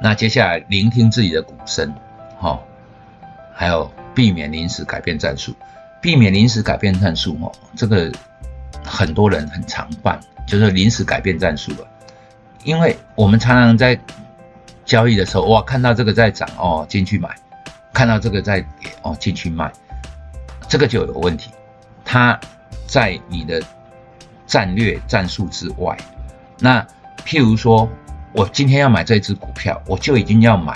那接下来聆听自己的鼓声，哈，还有避免临时改变战术，避免临时改变战术哦，这个很多人很常犯，就是临时改变战术了，因为我们常常在交易的时候，哇，看到这个在涨哦，进去买，看到这个在跌哦，进去卖，这个就有问题，它在你的战略战术之外，那譬如说。我今天要买这只股票，我就已经要买，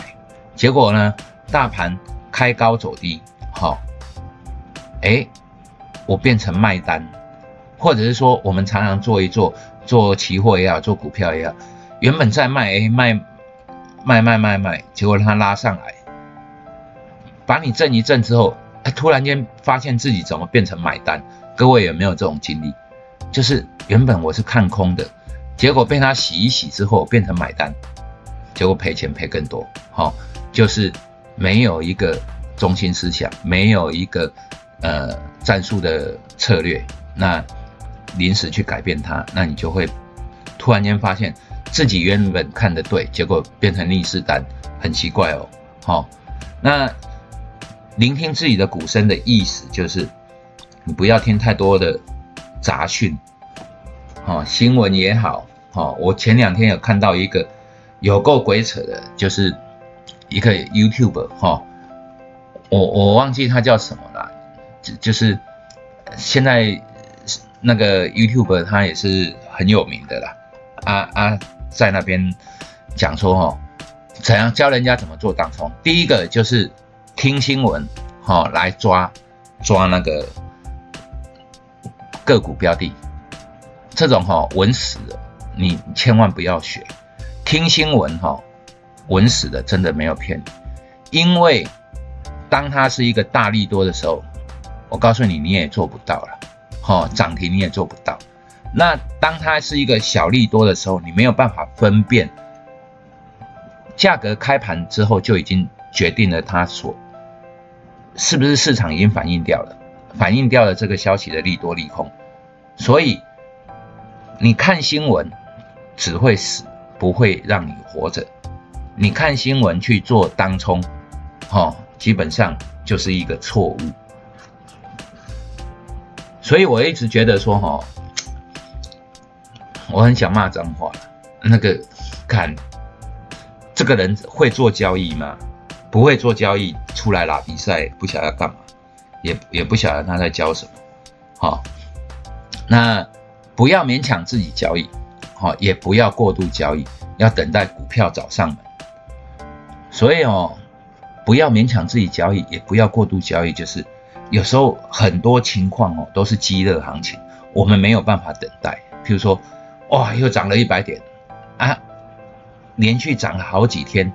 结果呢，大盘开高走低，好，哎，我变成卖单，或者是说，我们常常做一做，做期货也好，做股票也好，原本在卖，哎，卖，卖卖卖卖，结果让它拉上来，把你震一震之后，哎，突然间发现自己怎么变成买单？各位有没有这种经历？就是原本我是看空的。结果被他洗一洗之后变成买单，结果赔钱赔更多。好，就是没有一个中心思想，没有一个呃战术的策略，那临时去改变它，那你就会突然间发现自己原本看的对，结果变成逆势单，很奇怪哦。好，那聆听自己的鼓声的意思就是，你不要听太多的杂讯。哦，新闻也好，哦，我前两天有看到一个有够鬼扯的，就是一个 YouTube 哈，我我忘记他叫什么了，就就是现在那个 YouTube 他也是很有名的啦，啊啊，在那边讲说哈，怎样教人家怎么做当冲，第一个就是听新闻哈来抓抓那个个股标的。这种哈稳死的，你千万不要学。听新闻哈，稳死的真的没有骗你。因为当它是一个大利多的时候，我告诉你你也做不到了，哈涨停你也做不到。那当它是一个小利多的时候，你没有办法分辨价格开盘之后就已经决定了它所是不是市场已经反映掉了，反映掉了这个消息的利多利空，所以。你看新闻只会死，不会让你活着。你看新闻去做当冲，哈，基本上就是一个错误。所以我一直觉得说，哈，我很想骂脏话。那个，看这个人会做交易吗？不会做交易，出来打比赛，不晓得要干嘛，也也不晓得他在教什么，好，那。不要勉强自己交易，好，也不要过度交易，要等待股票找上门。所以哦，不要勉强自己交易，也不要过度交易。就是有时候很多情况哦，都是激热行情，我们没有办法等待。譬如说，哇，又涨了一百点啊，连续涨了好几天，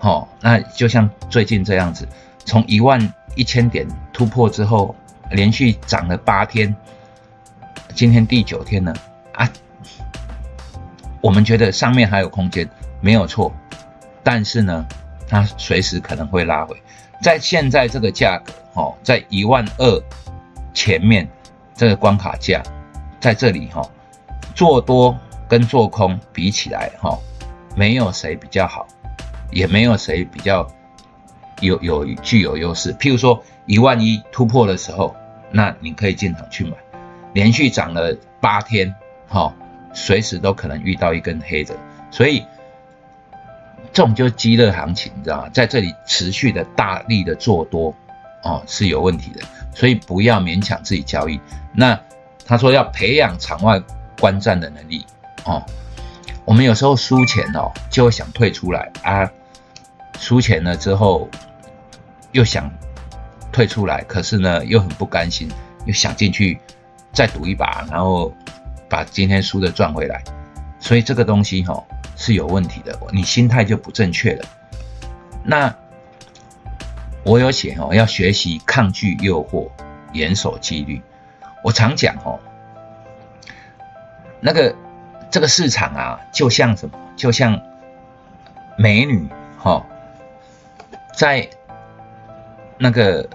好，那就像最近这样子，从一万一千点突破之后，连续涨了八天。今天第九天了啊，我们觉得上面还有空间，没有错，但是呢，它随时可能会拉回，在现在这个价格，哈，在一万二前面这个关卡价，在这里哈，做多跟做空比起来，哈，没有谁比较好，也没有谁比较有有具有优势。譬如说一万一突破的时候，那你可以进场去买。连续涨了八天，哈，随时都可能遇到一根黑的，所以这种就是激热行情，你知道吗？在这里持续的大力的做多，哦，是有问题的，所以不要勉强自己交易。那他说要培养场外观战的能力，哦，我们有时候输钱哦，就会想退出来啊，输钱了之后又想退出来，可是呢又很不甘心，又想进去。再赌一把，然后把今天输的赚回来，所以这个东西哈是有问题的，你心态就不正确了。那我有写哦，要学习抗拒诱惑，严守纪律。我常讲哦，那个这个市场啊，就像什么，就像美女哈，在那个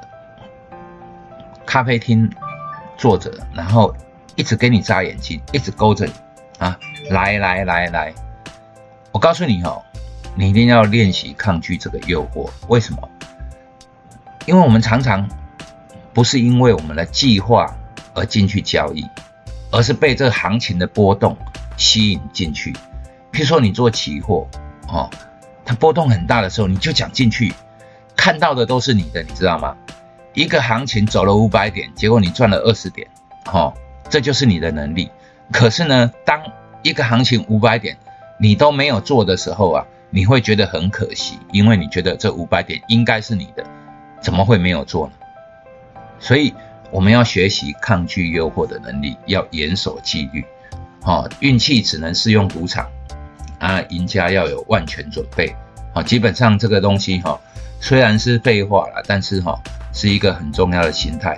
咖啡厅。坐着，然后一直给你眨眼睛，一直勾着你啊！来来来来，我告诉你哦，你一定要练习抗拒这个诱惑。为什么？因为我们常常不是因为我们的计划而进去交易，而是被这行情的波动吸引进去。譬如说你做期货，哦，它波动很大的时候，你就想进去，看到的都是你的，你知道吗？一个行情走了五百点，结果你赚了二十点，哦，这就是你的能力。可是呢，当一个行情五百点你都没有做的时候啊，你会觉得很可惜，因为你觉得这五百点应该是你的。怎么会没有做呢？所以我们要学习抗拒诱惑的能力，要严守纪律。哦，运气只能适用赌场啊，赢家要有万全准备。好，基本上这个东西哈，虽然是废话了，但是哈，是一个很重要的心态。